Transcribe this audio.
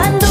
llorando.